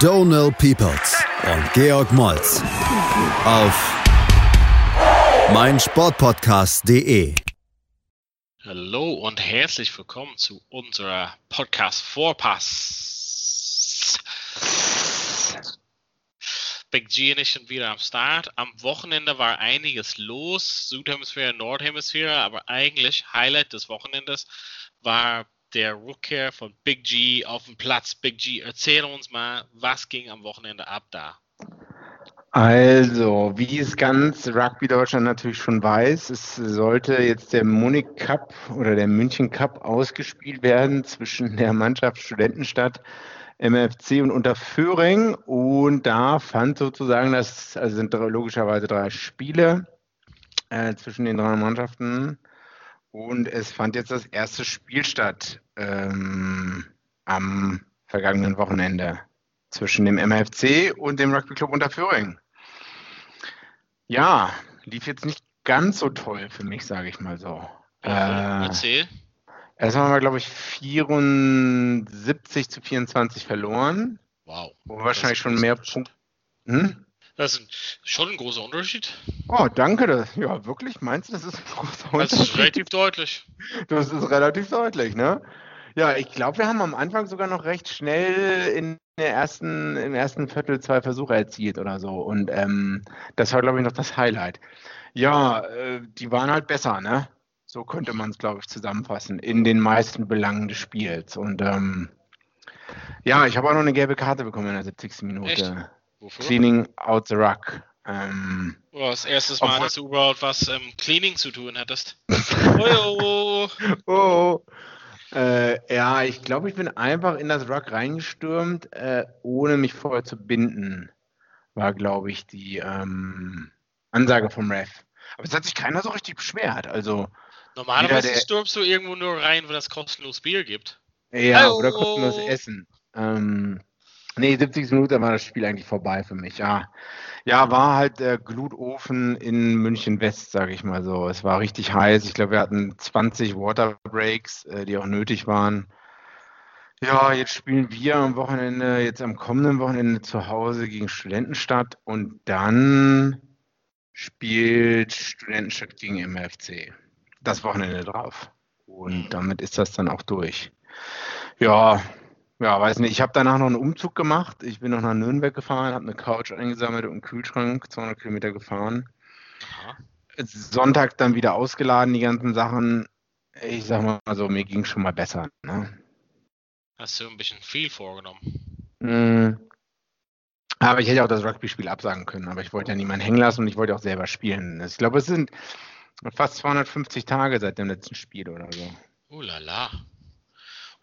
Donal Peoples und Georg Moltz auf meinsportpodcast.de. Hallo und herzlich willkommen zu unserer Podcast Vorpass. Big G ich sind wieder am Start. Am Wochenende war einiges los, Südhemisphäre, Nordhemisphäre, aber eigentlich Highlight des Wochenendes war der Rückkehr von Big G auf dem Platz. Big G, erzähl uns mal, was ging am Wochenende ab da? Also, wie es ganz Rugby Deutschland natürlich schon weiß, es sollte jetzt der Munich Cup oder der München Cup ausgespielt werden zwischen der Mannschaft Studentenstadt MFC und Unterföhring. Und da fand sozusagen das, also sind logischerweise drei Spiele äh, zwischen den drei Mannschaften. Und es fand jetzt das erste Spiel statt ähm, am vergangenen Wochenende zwischen dem MFC und dem Rugby Club Unterföhring. Ja, lief jetzt nicht ganz so toll für mich, sage ich mal so. Äh, Erzähl. Erstmal haben wir, glaube ich, 74 zu 24 verloren. Wow. Wo wir wahrscheinlich schon mehr Punkte. Hm? Das ist schon ein großer Unterschied. Oh, danke. Das, ja, wirklich? Meinst du, das ist ein großer Unterschied? Das ist relativ deutlich. Das ist relativ deutlich, ne? Ja, ich glaube, wir haben am Anfang sogar noch recht schnell in der ersten, im ersten Viertel zwei Versuche erzielt oder so. Und ähm, das war, glaube ich, noch das Highlight. Ja, äh, die waren halt besser, ne? So könnte man es, glaube ich, zusammenfassen, in den meisten Belangen des Spiels. Und ähm, ja, ich habe auch noch eine gelbe Karte bekommen in der 70. Minute. Echt? Wofür? Cleaning out the ruck. Ähm, oh, das erste Mal, obwohl, dass du überhaupt was ähm, Cleaning zu tun hattest. oh, oh, oh. Äh, ja, ich glaube, ich bin einfach in das Ruck reingestürmt, äh, ohne mich vorher zu binden, war, glaube ich, die ähm, Ansage vom Ref. Aber es hat sich keiner so richtig beschwert. Also, Normalerweise der, stürmst du irgendwo nur rein, wenn es kostenlos Bier gibt. Ja, Hallo. oder kostenlos Essen. Ähm, nee, 70 Minuten war das Spiel eigentlich vorbei für mich. Ja, ja, war halt der Glutofen in München West, sage ich mal so. Es war richtig heiß. Ich glaube, wir hatten 20 Waterbreaks, äh, die auch nötig waren. Ja, jetzt spielen wir am Wochenende, jetzt am kommenden Wochenende zu Hause gegen Studentenstadt und dann spielt Studentenstadt gegen MFC. Das Wochenende drauf. Und damit ist das dann auch durch. Ja, ja, weiß nicht. Ich habe danach noch einen Umzug gemacht. Ich bin noch nach Nürnberg gefahren, habe eine Couch eingesammelt und einen Kühlschrank, 200 Kilometer gefahren. Aha. Sonntag dann wieder ausgeladen, die ganzen Sachen. Ich sag mal so, mir ging schon mal besser. Ne? Hast du ein bisschen viel vorgenommen? Mm. Aber ich hätte auch das Rugby-Spiel absagen können. Aber ich wollte ja niemanden hängen lassen und ich wollte auch selber spielen. Ich glaube, es sind fast 250 Tage seit dem letzten Spiel oder so. Oh la la.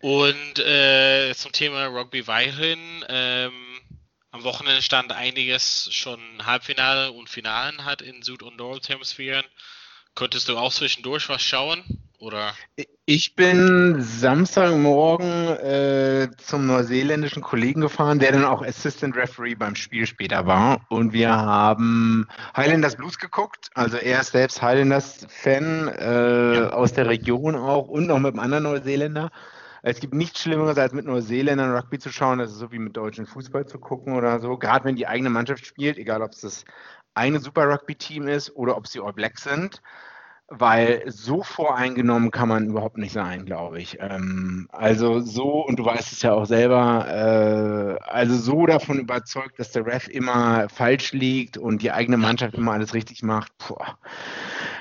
Und äh, zum Thema Rugby weiterhin. Ähm, am Wochenende stand einiges schon Halbfinale und Finalen hat in Süd- und Nordhemisphären. Könntest du auch zwischendurch was schauen? Oder? Ich bin Samstagmorgen äh, zum neuseeländischen Kollegen gefahren, der dann auch Assistant Referee beim Spiel später war. Und wir haben Highlanders Blues geguckt. Also er ist selbst Highlanders-Fan äh, ja. aus der Region auch und noch mit einem anderen Neuseeländer. Es gibt nichts Schlimmeres, als mit Neuseeländern Rugby zu schauen. Das ist so wie mit deutschen Fußball zu gucken oder so. Gerade wenn die eigene Mannschaft spielt, egal ob es das eine Super Rugby-Team ist oder ob sie All Black sind. Weil so voreingenommen kann man überhaupt nicht sein, glaube ich. Ähm, also so, und du weißt es ja auch selber, äh, also so davon überzeugt, dass der Ref immer falsch liegt und die eigene Mannschaft immer alles richtig macht.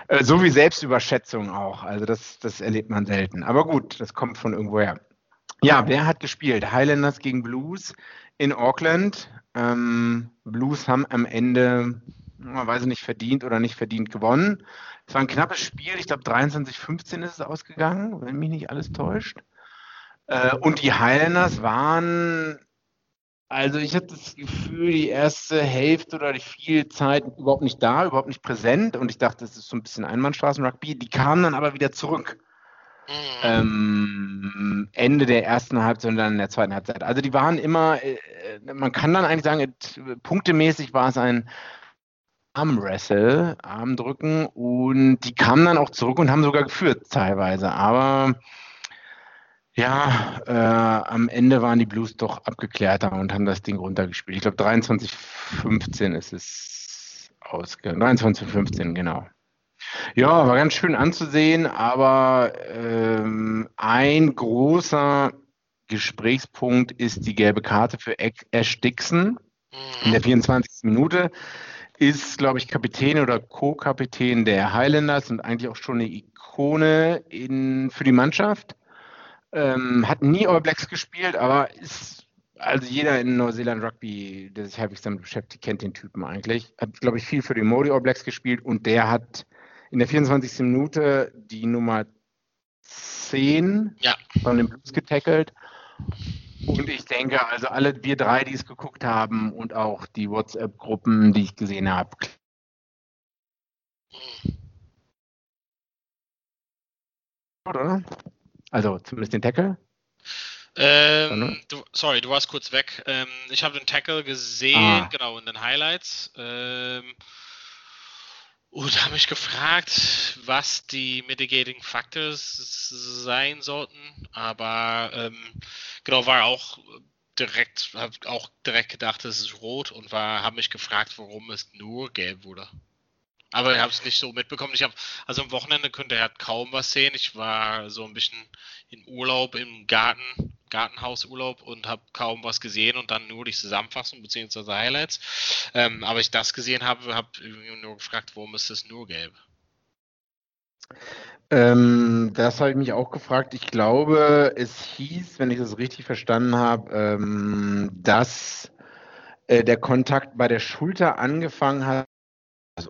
Äh, so wie Selbstüberschätzung auch. Also das, das erlebt man selten. Aber gut, das kommt von irgendwoher. Ja, wer hat gespielt? Highlanders gegen Blues in Auckland. Ähm, Blues haben am Ende, man weiß nicht, verdient oder nicht verdient gewonnen. Es war ein knappes Spiel. Ich glaube, 23-15 ist es ausgegangen, wenn mich nicht alles täuscht. Äh, und die Highlanders waren Also ich hatte das Gefühl, die erste Hälfte oder die viel Zeit überhaupt nicht da, überhaupt nicht präsent und ich dachte, das ist so ein bisschen Einbahnstraßen-Rugby. Die kamen dann aber wieder zurück. Mhm. Ähm, Ende der ersten Halbzeit und dann in der zweiten Halbzeit. Also die waren immer, äh, man kann dann eigentlich sagen, punktemäßig war es ein Armwrestle, Armdrücken und die kamen dann auch zurück und haben sogar geführt teilweise. Aber ja, äh, am Ende waren die Blues doch abgeklärter und haben das Ding runtergespielt. Ich glaube 23-15 ist es ausgegangen. 23-15, genau. Ja, war ganz schön anzusehen, aber ähm, ein großer Gesprächspunkt ist die gelbe Karte für Ash Dixon in der 24. Minute. Ist, glaube ich, Kapitän oder Co-Kapitän der Highlanders und eigentlich auch schon eine Ikone in, für die Mannschaft. Ähm, hat nie All Blacks gespielt, aber ist, also jeder in Neuseeland Rugby, der sich halbwegs damit beschäftigt, kennt den Typen eigentlich. Hat, glaube ich, viel für die Modi All Blacks gespielt und der hat in der 24. Minute die Nummer 10 ja. von den Blues getackelt. Und ich denke, also alle wir drei, die es geguckt haben und auch die WhatsApp-Gruppen, die ich gesehen habe. Oder? Also zumindest den Tackle. Ähm, du, sorry, du warst kurz weg. Ähm, ich habe den Tackle gesehen, ah. genau, in den Highlights. Ähm, und habe mich gefragt, was die Mitigating Factors sein sollten. Aber ähm, genau, war auch direkt, habe auch direkt gedacht, es ist rot und war, habe mich gefragt, warum es nur gelb wurde. Aber ich habe es nicht so mitbekommen. Ich habe, also am Wochenende konnte er kaum was sehen. Ich war so ein bisschen in Urlaub im Garten Gartenhausurlaub und habe kaum was gesehen und dann nur die Zusammenfassung bzw. Highlights. Ähm, aber ich das gesehen habe, habe nur gefragt, warum ist das nur gelb? Ähm, das habe ich mich auch gefragt. Ich glaube, es hieß, wenn ich das richtig verstanden habe, ähm, dass äh, der Kontakt bei der Schulter angefangen hat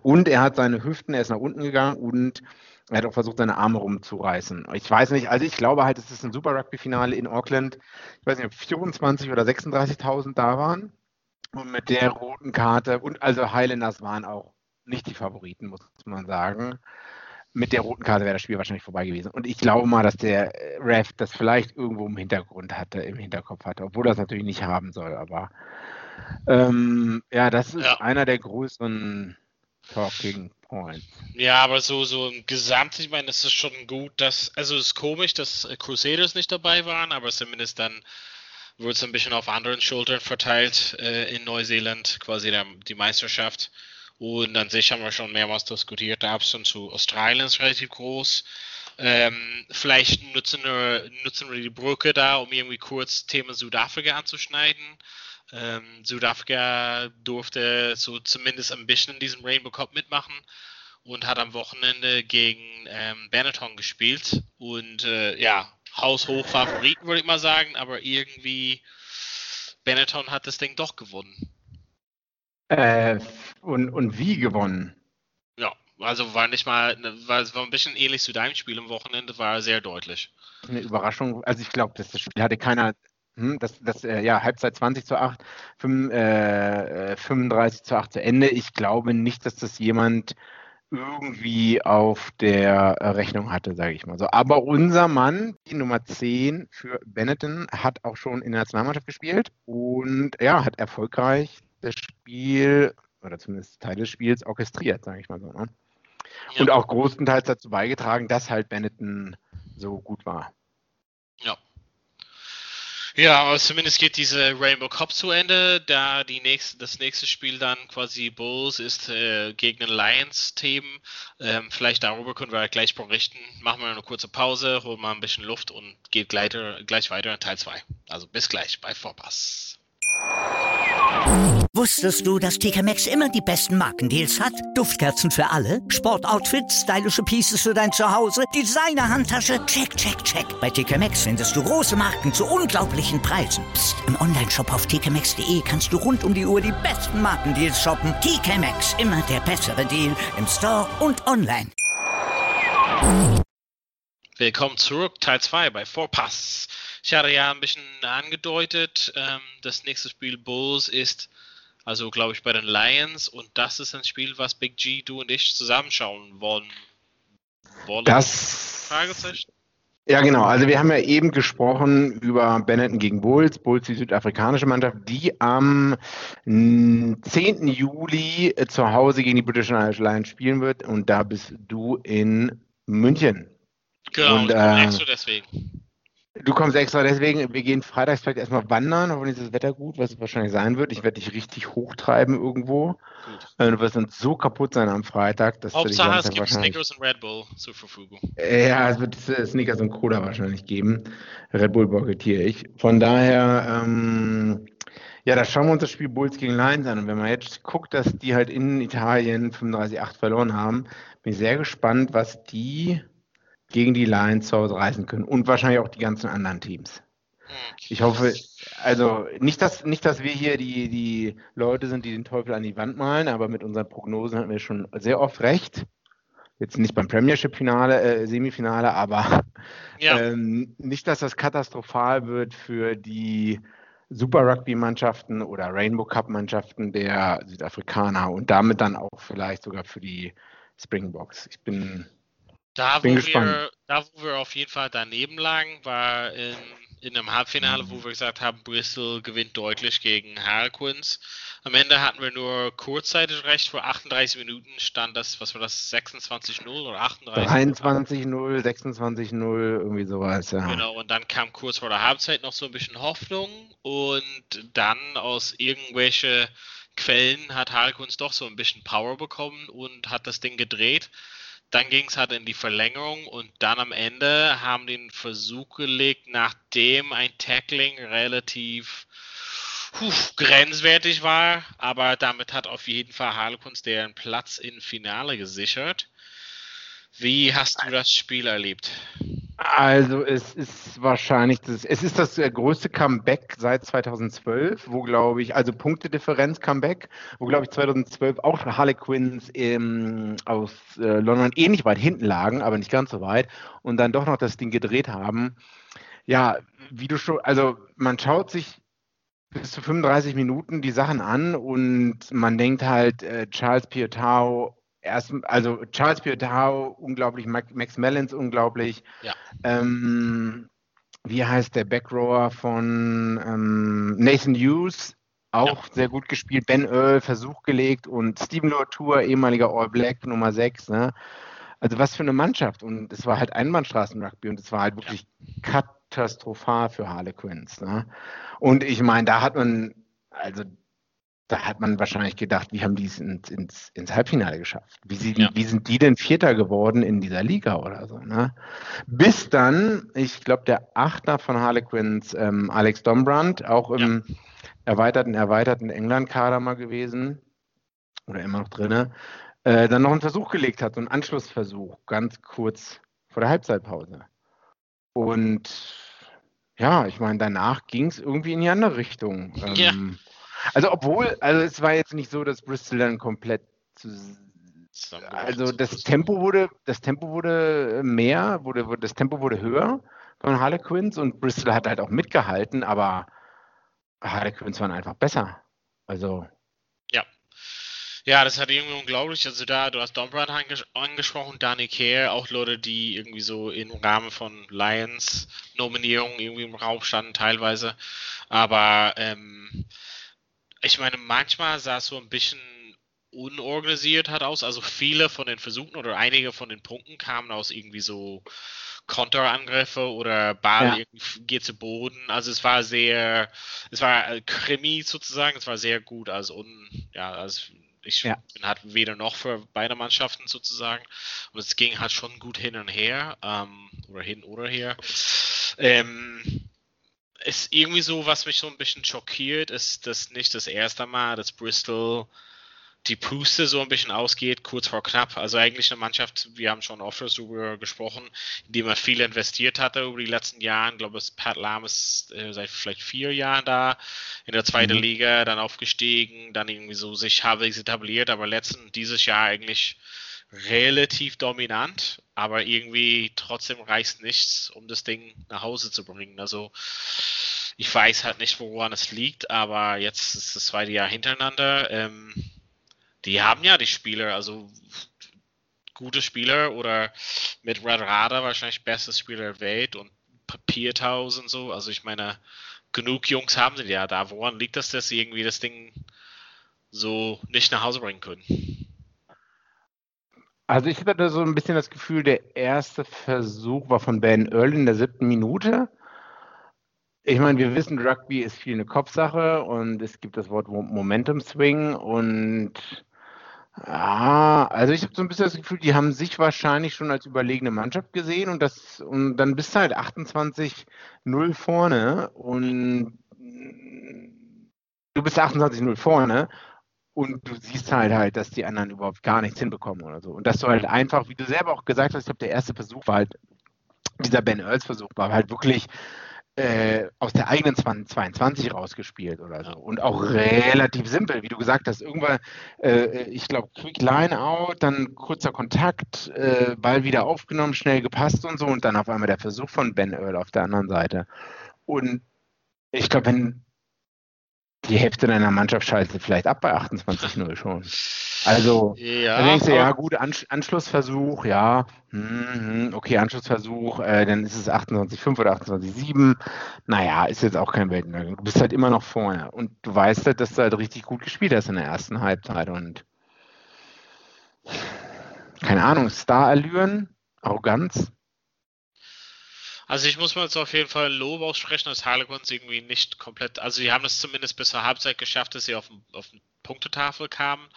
und er hat seine Hüften, er ist nach unten gegangen und er hat auch versucht, seine Arme rumzureißen. Ich weiß nicht, also ich glaube halt, es ist ein Super Rugby-Finale in Auckland. Ich weiß nicht, ob 24 oder 36.000 da waren. Und mit der roten Karte, und also Highlanders waren auch nicht die Favoriten, muss man sagen. Mit der roten Karte wäre das Spiel wahrscheinlich vorbei gewesen. Und ich glaube mal, dass der Ref das vielleicht irgendwo im Hintergrund hatte, im Hinterkopf hatte, obwohl das natürlich nicht haben soll. Aber ähm, ja, das ist ja. einer der größeren Talking Points. Ja, aber so, so im Gesamt, ich meine, es ist schon gut, dass, also es ist komisch, dass äh, Crusaders nicht dabei waren, aber zumindest dann wird es ein bisschen auf anderen Schultern verteilt äh, in Neuseeland, quasi der, die Meisterschaft. Und an sich haben wir schon mehrmals diskutiert, der Abstand zu Australien ist relativ groß. Ähm, vielleicht nutzen wir, nutzen wir die Brücke da, um irgendwie kurz Thema Südafrika anzuschneiden. Ähm, Südafrika durfte so zumindest ein bisschen in diesem Rainbow Cup mitmachen und hat am Wochenende gegen ähm, Benetton gespielt. Und äh, ja, haushoch Favoriten würde ich mal sagen, aber irgendwie Benetton hat das Ding doch gewonnen. Äh, und, und wie gewonnen? Ja, also war nicht mal, war, war ein bisschen ähnlich zu deinem Spiel am Wochenende, war sehr deutlich. Eine Überraschung, also ich glaube, das Spiel hatte keiner das, das äh, ja, Halbzeit 20 zu 8, 5, äh, 35 zu 8 zu Ende. Ich glaube nicht, dass das jemand irgendwie auf der Rechnung hatte, sage ich mal so. Aber unser Mann, die Nummer 10 für Benetton, hat auch schon in der Nationalmannschaft gespielt und ja, hat erfolgreich das Spiel oder zumindest Teil des Spiels orchestriert, sage ich mal so. Ne? Ja. Und auch großenteils dazu beigetragen, dass halt Benetton so gut war. Ja, aber zumindest geht diese Rainbow Cup zu Ende, da die nächste, das nächste Spiel dann quasi Bulls ist äh, gegen ein Lions-Team. Ähm, vielleicht darüber können wir gleich berichten. Machen wir eine kurze Pause, holen mal ein bisschen Luft und geht gleich, gleich weiter in Teil 2. Also bis gleich bei Vorpass. Wusstest du, dass TK Maxx immer die besten Markendeals hat? Duftkerzen für alle, Sportoutfits, stylische Pieces für dein Zuhause, Designer-Handtasche, check, check, check. Bei TK Maxx findest du große Marken zu unglaublichen Preisen. Psst. im Onlineshop auf tkmaxx.de kannst du rund um die Uhr die besten Markendeals shoppen. TK Maxx, immer der bessere Deal im Store und online. Willkommen zurück, Teil 2 bei 4Pass. Ich hatte ja ein bisschen angedeutet. Ähm, das nächste Spiel Bulls ist, also glaube ich, bei den Lions. Und das ist ein Spiel, was Big G, du und ich zusammenschauen wollen. wollen. Das. Fragezeichen. Ja, genau. Also wir haben ja eben gesprochen über Benetton gegen Bulls. Bulls, die südafrikanische Mannschaft, die am 10. Juli zu Hause gegen die British Irish Lions spielen wird. Und da bist du in München. Genau, und, äh, deswegen. Du kommst extra deswegen, wir gehen freitags vielleicht erstmal wandern, hoffentlich ist das Wetter gut, was es wahrscheinlich sein wird. Ich werde dich richtig hochtreiben irgendwo. Gut. Äh, du wirst dann so kaputt sein am Freitag, dass Hauptsache, du es gibt Snickers und Red Bull zur Verfügung. Ja, es wird Snickers und Cola wahrscheinlich geben. Red Bull boykottiere ich. Von daher, ähm, ja, da schauen wir uns das Spiel Bulls gegen Lions an. Und wenn man jetzt guckt, dass die halt in Italien 35-8 verloren haben, bin ich sehr gespannt, was die gegen die Lions zu Hause reißen können und wahrscheinlich auch die ganzen anderen Teams. Hm. Ich hoffe, also nicht, dass, nicht, dass wir hier die, die Leute sind, die den Teufel an die Wand malen, aber mit unseren Prognosen hatten wir schon sehr oft recht. Jetzt nicht beim Premiership-Finale, äh, Semifinale, aber ja. ähm, nicht, dass das katastrophal wird für die Super Rugby-Mannschaften oder Rainbow Cup-Mannschaften der Südafrikaner und damit dann auch vielleicht sogar für die Springboks. Ich bin da, Bin wo gespannt. wir, da, wo wir auf jeden Fall daneben lagen, war in, in einem Halbfinale, wo wir gesagt haben, Bristol gewinnt deutlich gegen Harlequins. Am Ende hatten wir nur kurzzeitig recht, vor 38 Minuten stand das, was war das, 26-0 oder 38? 23-0, 26-0, irgendwie sowas, ja. Genau, und dann kam kurz vor der Halbzeit noch so ein bisschen Hoffnung und dann aus irgendwelchen Quellen hat Harlequins doch so ein bisschen Power bekommen und hat das Ding gedreht. Dann ging es halt in die Verlängerung und dann am Ende haben den Versuch gelegt, nachdem ein Tackling relativ puh, grenzwertig war, aber damit hat auf jeden Fall Harlequins deren Platz im Finale gesichert. Wie hast du das Spiel erlebt? Also es ist wahrscheinlich das, es ist das äh, größte Comeback seit 2012, wo glaube ich, also Punktedifferenz Comeback, wo glaube ich 2012 auch Harlequins im, aus äh, London ähnlich weit hinten lagen, aber nicht ganz so weit und dann doch noch das Ding gedreht haben. Ja, wie du schon, also man schaut sich bis zu 35 Minuten die Sachen an und man denkt halt, äh, Charles Piotau erst, also Charles Piotau, unglaublich, Max Mellons unglaublich. Ja. Ähm, wie heißt der Backrower von ähm, Nathan Hughes? Auch ja. sehr gut gespielt. Ben Earl, Versuch gelegt und Stephen Lotour, ehemaliger All Black, Nummer 6. Ne? Also was für eine Mannschaft. Und es war halt Einbahnstraßen-Rugby und es war halt wirklich ja. katastrophal für Harlequins. Ne? Und ich meine, da hat man, also da hat man wahrscheinlich gedacht, wie haben die es ins, ins, ins Halbfinale geschafft? Wie, sie, ja. wie, sind die denn Vierter geworden in dieser Liga oder so? Ne? Bis dann, ich glaube, der Achter von Harlequins, ähm, Alex Dombrand, auch im ja. erweiterten, erweiterten England-Kader mal gewesen oder immer noch drin, äh, dann noch einen Versuch gelegt hat, so einen Anschlussversuch, ganz kurz vor der Halbzeitpause. Und ja, ich meine, danach ging es irgendwie in die andere Richtung. Ähm, ja. Also obwohl, also es war jetzt nicht so, dass Bristol dann komplett zu, also das Tempo wurde, das Tempo wurde mehr, wurde, das Tempo wurde höher von Harlequins und Bristol hat halt auch mitgehalten, aber Harlequins waren einfach besser. Also. Ja. Ja, das hat irgendwie unglaublich. Also da, du hast Dombrand anges angesprochen, Danny Kerr, auch Leute, die irgendwie so im Rahmen von Lions Nominierungen irgendwie im Raum standen teilweise. Aber ähm, ich meine, manchmal sah es so ein bisschen unorganisiert hat aus. Also viele von den Versuchen oder einige von den Punkten kamen aus irgendwie so Konterangriffe oder Ball ja. geht zu Boden. Also es war sehr, es war äh, Krimi sozusagen, es war sehr gut. Also un, ja, also ich ja. bin halt weder noch für beide Mannschaften sozusagen. Und es ging halt schon gut hin und her ähm, oder hin oder her. Ähm, ist irgendwie so, was mich so ein bisschen schockiert, ist, dass nicht das erste Mal, dass Bristol die Puste so ein bisschen ausgeht, kurz vor knapp. Also eigentlich eine Mannschaft, wir haben schon oft darüber gesprochen, in die man viel investiert hatte über die letzten Jahre. Ich glaube, Pat Lahm ist äh, seit vielleicht vier Jahren da, in der zweiten mhm. Liga, dann aufgestiegen, dann irgendwie so sich halbwegs etabliert, aber letzten, dieses Jahr eigentlich relativ dominant, aber irgendwie trotzdem reicht nichts, um das Ding nach Hause zu bringen. Also ich weiß halt nicht, woran es liegt, aber jetzt ist das zweite Jahr hintereinander. Ähm, die haben ja die Spieler, also gute Spieler oder mit Red Radar wahrscheinlich bestes Spieler der Welt und Papiertaus und so. Also ich meine, genug Jungs haben sie ja da. Woran liegt das, dass sie irgendwie das Ding so nicht nach Hause bringen können? Also ich hatte so ein bisschen das Gefühl, der erste Versuch war von Ben Earl in der siebten Minute. Ich meine, wir wissen, Rugby ist viel eine Kopfsache und es gibt das Wort Momentum Swing und ja, also ich habe so ein bisschen das Gefühl, die haben sich wahrscheinlich schon als überlegene Mannschaft gesehen und das und dann bist du halt 28-0 vorne und du bist 28-0 vorne und du siehst halt halt, dass die anderen überhaupt gar nichts hinbekommen oder so. Und dass du halt einfach, wie du selber auch gesagt hast, ich glaube, der erste Versuch war halt, dieser Ben Earls Versuch war halt wirklich äh, aus der eigenen 22 rausgespielt oder so. Und auch relativ simpel, wie du gesagt hast. Irgendwann, äh, ich glaube, Quick Line out, dann kurzer Kontakt, äh, Ball wieder aufgenommen, schnell gepasst und so. Und dann auf einmal der Versuch von Ben Earl auf der anderen Seite. Und ich glaube, wenn die Hälfte deiner Mannschaft schaltet vielleicht ab bei 28-0 schon. Also, ja, da denkst du, ja, gut, Anschlussversuch, ja, hm, okay, Anschlussversuch, äh, dann ist es 28,5 oder 28,7. Naja, ist jetzt auch kein Weltuntergang. Du bist halt immer noch vorne und du weißt halt, dass du halt richtig gut gespielt hast in der ersten Halbzeit und keine Ahnung, Star-Allüren, Arroganz. Also ich muss mal jetzt auf jeden Fall Lob aussprechen, dass Harlequins irgendwie nicht komplett, also sie haben es zumindest bis zur Halbzeit geschafft, dass sie auf, auf eine Punktetafel kamen,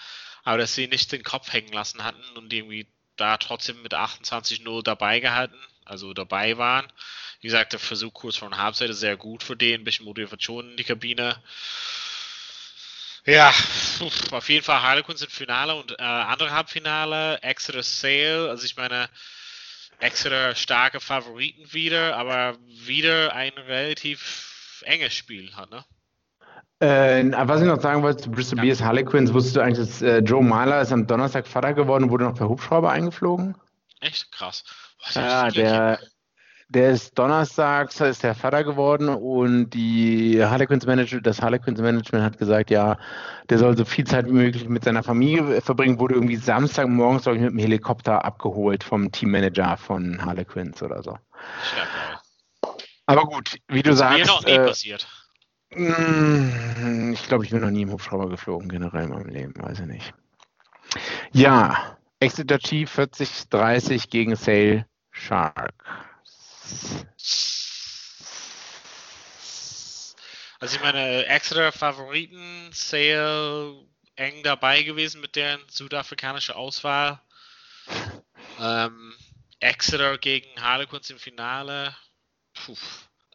aber dass sie nicht den Kopf hängen lassen hatten und irgendwie da trotzdem mit 28-0 dabei gehalten, also dabei waren. Wie gesagt, der Versuch kurz vor der Halbzeit ist sehr gut für den, ein bisschen Motivation in die Kabine. Ja, auf jeden Fall Harlequins im Finale und äh, andere Halbfinale, Exeter Sale, also ich meine, Exeter starke Favoriten wieder, aber wieder ein relativ enges Spiel hat, ne? Äh, was ich noch sagen wollte zu Bristol ja. Bears Harlequins, wusstest du eigentlich, dass äh, Joe Mahler ist am Donnerstag Vater geworden und wurde noch per Hubschrauber eingeflogen? Echt krass. Was ja, der, der ist donnerstags ist der Vater geworden und die Harlequins Management, das Harlequins Management hat gesagt, ja, der soll so viel Zeit wie möglich mit seiner Familie verbringen, wurde irgendwie Samstagmorgens, glaube ich, mit dem Helikopter abgeholt vom Teammanager von Harlequins oder so. Aber gut, wie du das sagst. Mir noch nie äh, passiert. Mm, ich glaube, ich bin noch nie im Hubschrauber geflogen, generell in meinem Leben, weiß ich nicht. Ja, Exeter Chief 40-30 gegen Sale Shark. Also ich meine, Exeter Favoriten, Sale eng dabei gewesen mit deren südafrikanische Auswahl. Ähm, Exeter gegen Harlequins im Finale. Puh.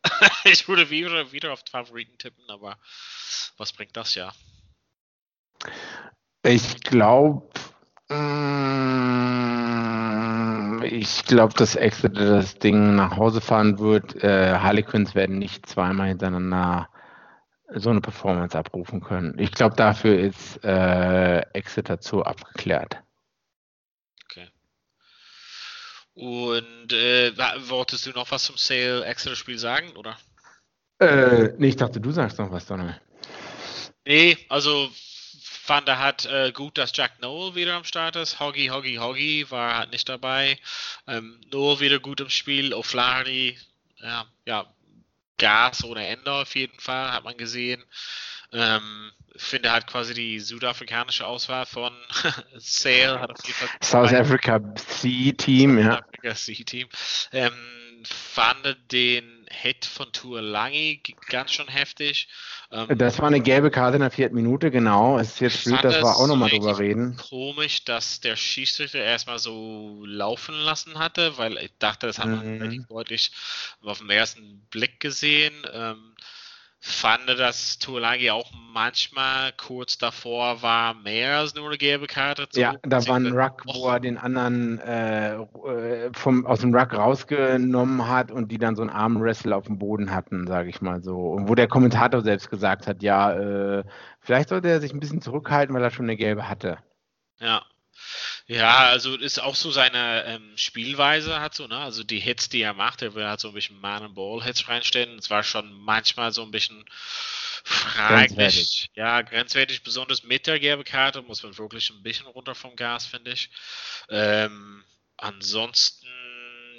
ich würde wieder, wieder auf Favoriten tippen, aber was bringt das ja? Ich glaube, Mm, ich glaube, dass Exeter das Ding nach Hause fahren wird. Äh, Harlequins werden nicht zweimal hintereinander so eine Performance abrufen können. Ich glaube, dafür ist äh, Exeter zu abgeklärt. Okay. Und äh, wolltest du noch was zum Sale Exeter Spiel sagen, oder? Äh, nee, ich dachte, du sagst noch was, Donald. Nee, also fand er hat äh, gut, dass Jack Noel wieder am Start ist. Hoggy, Hoggy, Hoggy war halt nicht dabei. Ähm, Noel wieder gut im Spiel. O'Flaherty, ja, ja, Gas ohne Ende auf jeden Fall, hat man gesehen. Ähm, finde halt quasi die südafrikanische Auswahl von Sale hat auf jeden Fall South Africa C-Team, ja. South Africa C-Team. Ähm, fand den Hit von Tuolangi ganz schön heftig. Ähm, das war eine gelbe Karte in der vierten Minute, genau. Es ist jetzt blöd, dass wir auch nochmal drüber reden. Komisch, dass der Schiedsrichter erstmal so laufen lassen hatte, weil ich dachte, das hat man mhm. deutlich auf den ersten Blick gesehen. Ähm, fand, dass Tuolagi auch manchmal kurz davor war, mehr als nur eine gelbe Karte zu Ja, da war ein Ruck, wo er den anderen äh, äh, vom, aus dem Ruck rausgenommen hat und die dann so einen armen Wrestle auf dem Boden hatten, sage ich mal so. Und wo der Kommentator selbst gesagt hat, ja, äh, vielleicht sollte er sich ein bisschen zurückhalten, weil er schon eine gelbe hatte. Ja. Ja, also ist auch so seine ähm, Spielweise hat so, ne? Also die Hits, die er macht, er will halt so ein bisschen Man and Ball Hits reinstellen. Es war schon manchmal so ein bisschen fraglich. Grenzwertig. Ja, grenzwertig, besonders mit der gelben Karte, muss man wirklich ein bisschen runter vom Gas, finde ich. Ähm, ansonsten,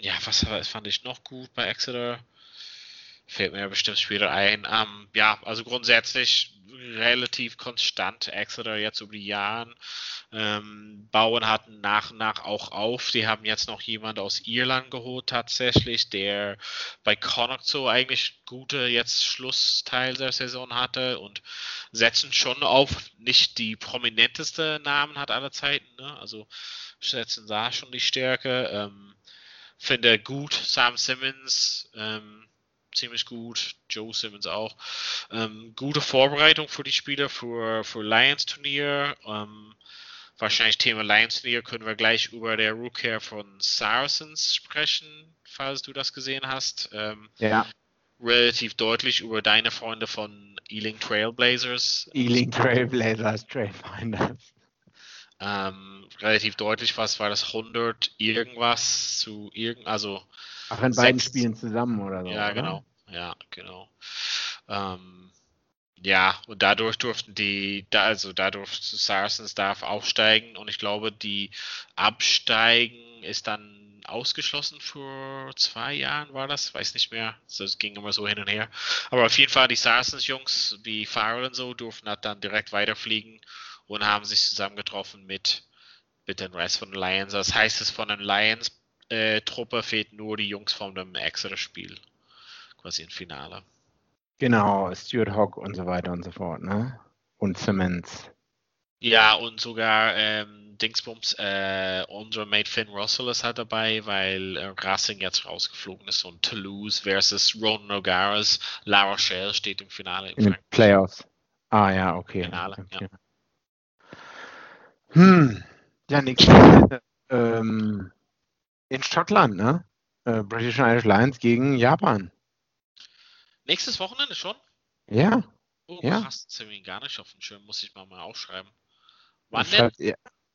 ja, was fand ich noch gut bei Exeter? Fällt mir bestimmt später ein. Ähm, ja, also grundsätzlich relativ konstant Exeter jetzt über die Jahre. Ähm, bauen hatten nach und nach auch auf. Die haben jetzt noch jemand aus Irland geholt tatsächlich, der bei Connacht so eigentlich gute jetzt Schlussteil der Saison hatte und setzen schon auf nicht die prominenteste Namen hat aller Zeiten. Ne? Also setzen da schon die Stärke. Ähm, finde gut Sam Simmons. Ähm, ziemlich gut. Joe Simmons auch. Ähm, gute Vorbereitung für die Spieler für, für Lions Turnier. Ähm, wahrscheinlich Thema Lions Turnier können wir gleich über der Rookie von Saracens sprechen, falls du das gesehen hast. Ähm, ja. Relativ deutlich über deine Freunde von Ealing Trailblazers. Ealing Trailblazers, Trailfinders. Ähm, relativ deutlich, was war das 100 irgendwas zu irgend, also Ach, in beiden Spielen zusammen oder so. Ja, oder? genau. Ja, genau. Ähm, ja, und dadurch durften die, da, also dadurch Saracens darf aufsteigen und ich glaube, die Absteigen ist dann ausgeschlossen für zwei Jahren, war das? Weiß nicht mehr. Es ging immer so hin und her. Aber auf jeden Fall, die Saracens-Jungs, die Farrell und so, durften halt dann direkt weiterfliegen und haben sich zusammengetroffen mit, mit den Rest von den Lions. Das heißt, es von den Lions-Truppe äh, fehlt nur die Jungs von dem Exeter-Spiel. Quasi im Finale. Genau, Stuart Hogg und so weiter und so fort, ne? Und Simmons. Ja, und sogar ähm, Dingsbums, äh, unser Mate Finn Russell ist halt dabei, weil äh, Racing jetzt rausgeflogen ist und Toulouse versus Ron Nogaras, La Rochelle steht im Finale. In den Playoffs. Ah ja, okay. Finale, okay. ja. Hm, ja, nix. ähm, in Schottland, ne? Äh, British and Irish Lions gegen Japan. Nächstes Wochenende schon? Ja. Oh, Ja. krass, das irgendwie gar nicht auf dem Schirm, muss ich mal, mal aufschreiben. Wann Ich, denn? ja,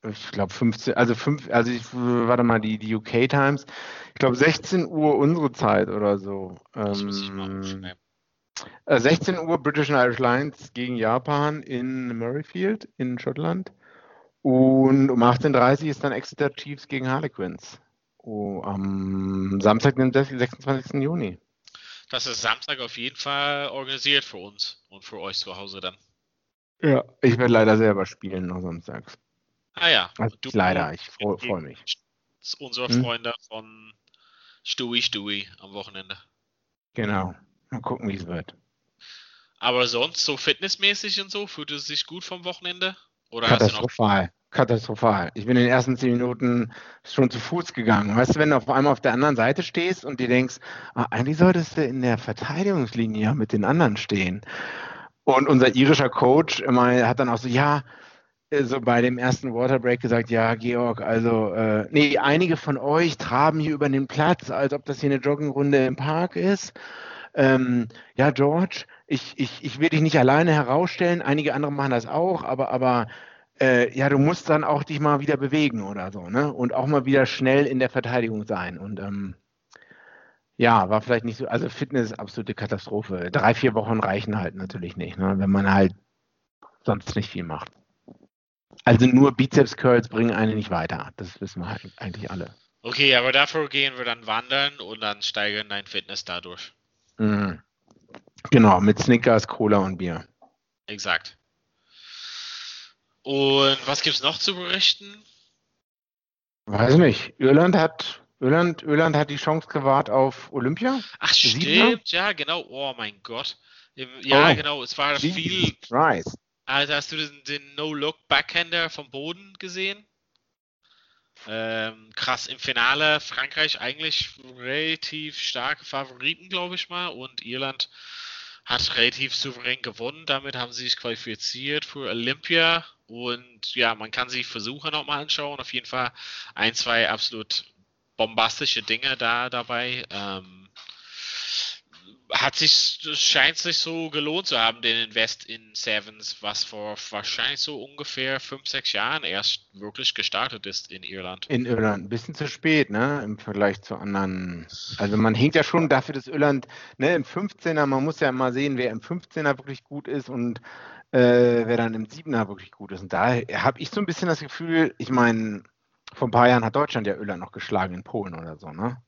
ich glaube 15, also fünf, also ich, warte mal, die, die UK Times, ich glaube 16 Uhr unsere Zeit oder so. Das muss ich mal Ähm, aufschreiben. äh, 16 Uhr British and Irish Lions gegen Japan in Murrayfield in Schottland. Und um 18.30 Uhr ist dann Exeter Chiefs gegen Harlequins. Oh, am Samstag, den 26. Juni. Das ist Samstag auf jeden Fall organisiert für uns und für euch zu Hause dann. Ja. Ich werde leider selber spielen noch samstags. Ah ja. Also du- leider, ich freue freu mich. Das ist unsere Hm? Freunde von Stewie Stewie am Wochenende. Genau. Mal gucken, wie es wird. Aber sonst so fitnessmäßig und so, fühlt es sich gut vom Wochenende? Oder hast du noch Katastrophal. Katastrophal. Ich bin in den ersten zehn Minuten schon zu Fuß gegangen. Weißt du, wenn du auf einmal auf der anderen Seite stehst und dir denkst, ah, eigentlich solltest du in der Verteidigungslinie mit den anderen stehen. Und unser irischer Coach immer hat dann auch so, ja, äh, so bei dem ersten Waterbreak gesagt, ja, Georg, also, äh, nee, einige von euch traben hier über den Platz, als ob das hier eine Joggingrunde im Park ist. Ähm, ja, George, ich, ich, ich will dich nicht alleine herausstellen, einige andere machen das auch, aber, aber äh, ja, du musst dann auch dich mal wieder bewegen oder so, ne? Und auch mal wieder schnell in der Verteidigung sein. Und ähm, ja, war vielleicht nicht so, also Fitness absolute Katastrophe. Drei, vier Wochen reichen halt natürlich nicht, ne? Wenn man halt sonst nicht viel macht. Also nur Bizeps Curls bringen einen nicht weiter. Das wissen wir halt eigentlich alle. Okay, aber dafür gehen wir dann wandern und dann steigern dein Fitness dadurch. Mhm. Genau, mit Snickers, Cola und Bier. Exakt. Und was gibt's noch zu berichten? Weiß nicht. Irland hat, Irland, Irland hat die Chance gewahrt auf Olympia. Ach, stimmt, ja, genau. Oh mein Gott. Ja, Oh. genau, es war viel. Rice. Also hast du den, den No-Look-Backhander vom Boden gesehen? Ähm, krass, im Finale Frankreich eigentlich relativ starke Favoriten, glaube ich mal, und Irland hat relativ souverän gewonnen. Damit haben sie sich qualifiziert für Olympia und ja, man kann sich Versuche nochmal anschauen. Auf jeden Fall ein, zwei absolut bombastische Dinge da dabei. Ähm, hat sich, scheint sich so gelohnt zu haben, den Invest in Sevens, was vor wahrscheinlich so ungefähr fünf, sechs Jahren erst wirklich gestartet ist in Irland. In Irland, ein bisschen zu spät, ne, im Vergleich zu anderen. Also man hinkt ja schon dafür, dass Irland, ne, im 15er, man muss ja mal sehen, wer im 15er wirklich gut ist und äh, wer dann im 7er wirklich gut ist. Und da habe ich so ein bisschen das Gefühl, ich meine, vor ein paar Jahren hat Deutschland ja Irland noch geschlagen in Polen oder so, ne?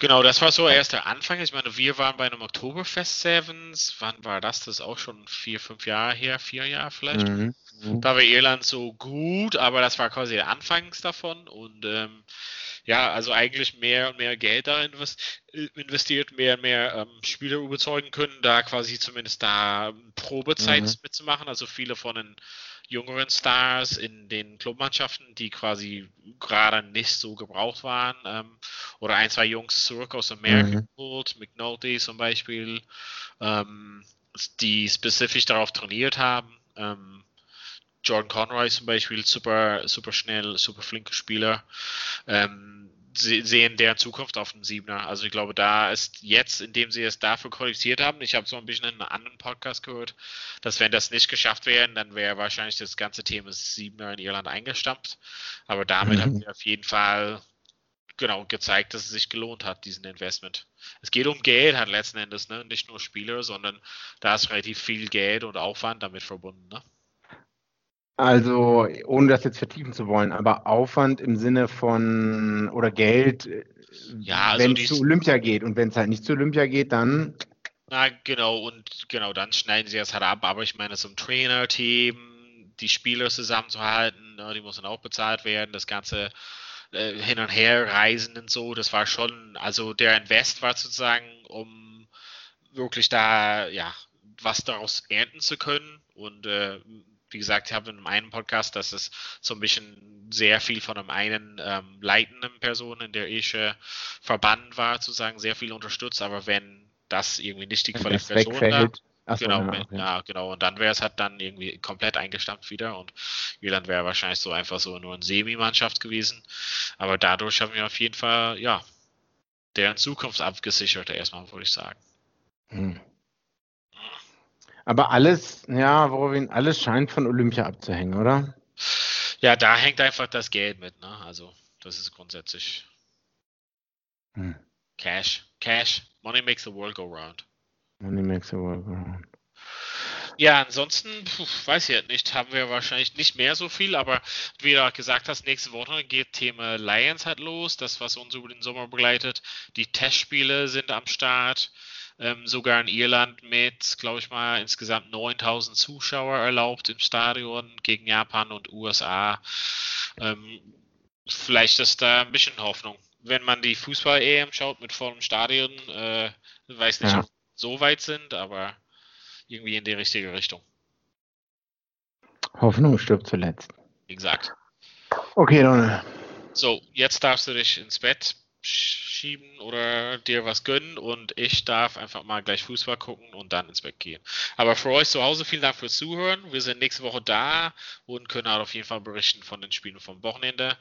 Genau, das war so erst der Anfang. Ich meine, wir waren bei einem Oktoberfest Sevens. Wann war das? Das ist auch schon vier, fünf Jahre her, vier Jahre vielleicht. Mhm. Mhm. Da war Irland so gut, aber das war quasi der Anfangs davon. Und ähm, ja, also eigentlich mehr und mehr Geld da investiert, mehr und mehr ähm, Spieler überzeugen können, da quasi zumindest da Probezeit mhm. mitzumachen. Also viele von den jüngeren Stars in den Clubmannschaften, die quasi gerade nicht so gebraucht waren. Ähm, oder ein, zwei Jungs zurück aus Amerika mhm. geholt, McNulty zum Beispiel, ähm, die spezifisch darauf trainiert haben. Ähm, Jordan Conroy zum Beispiel, super, super schnell, super flinke Spieler. Ähm, sehen deren Zukunft auf dem Siebener. Also ich glaube, da ist jetzt, indem sie es dafür qualifiziert haben, ich habe so ein bisschen in einem anderen Podcast gehört, dass wenn das nicht geschafft wäre, dann wäre wahrscheinlich das ganze Thema Siebener in Irland eingestampft. Aber damit mhm. haben sie auf jeden Fall genau gezeigt, dass es sich gelohnt hat, diesen Investment. Es geht um Geld halt letzten Endes, ne? nicht nur Spieler, sondern da ist relativ viel Geld und Aufwand damit verbunden. Ne? Also, ohne das jetzt vertiefen zu wollen, aber Aufwand im Sinne von oder Geld, ja, also wenn es zu Olympia geht. Und wenn es halt nicht zu Olympia geht, dann. Na, genau, und genau, dann schneiden sie das halt ab, aber ich meine, zum Trainer-Team, die Spieler zusammenzuhalten, ne, die müssen auch bezahlt werden, das Ganze äh, hin und her reisen und so, das war schon, also der Invest war sozusagen, um wirklich da, ja, was daraus ernten zu können. Und äh, wie gesagt, ich habe in einem Podcast, dass es so ein bisschen sehr viel von einem einen ähm, leitenden Person in der ich äh, Verband war, sozusagen sehr viel unterstützt, aber wenn das irgendwie nicht die Qualifikation war, so, genau, ja, okay. ja, genau. Und dann wäre es halt dann irgendwie komplett eingestampft wieder und Irland wäre wahrscheinlich so einfach so nur eine Semi-Mannschaft gewesen. Aber dadurch haben wir auf jeden Fall, ja, deren Zukunft abgesichert, erstmal, würde ich sagen. Hm. Aber alles, ja, Worin, alles scheint von Olympia abzuhängen, oder? Ja, da hängt einfach das Geld mit, ne? Also, das ist grundsätzlich hm. Cash. Cash. Money makes the world go round. Money makes the world go round. Ja, ansonsten, puh, weiß ich nicht, haben wir wahrscheinlich nicht mehr so viel, aber wie du auch gesagt hast, nächste Woche geht Thema Lions halt los, das, was uns über den Sommer begleitet. Die Testspiele sind am Start ähm, sogar in Irland mit, glaube ich mal, insgesamt 9000 Zuschauer erlaubt im Stadion gegen Japan und USA. Ähm, vielleicht ist da ein bisschen Hoffnung. Wenn man die Fußball-EM schaut mit vollem Stadion, äh, weiß nicht, ja. ob so weit sind, aber irgendwie in die richtige Richtung. Hoffnung stirbt zuletzt. Exakt. Okay, Donald. So, jetzt darfst du dich ins Bett schieben oder dir was gönnen und ich darf einfach mal gleich Fußball gucken und dann ins Bett gehen. Aber für euch zu Hause vielen Dank fürs Zuhören. Wir sind nächste Woche da und können auch auf jeden Fall berichten von den Spielen vom Wochenende.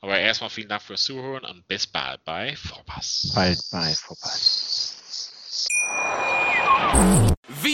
Aber erstmal vielen Dank fürs Zuhören und bis bald bei Vorpass. Bald bei Vorpass.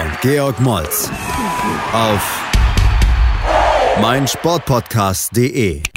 und Georg Moltz. Auf meinsportpodcast.de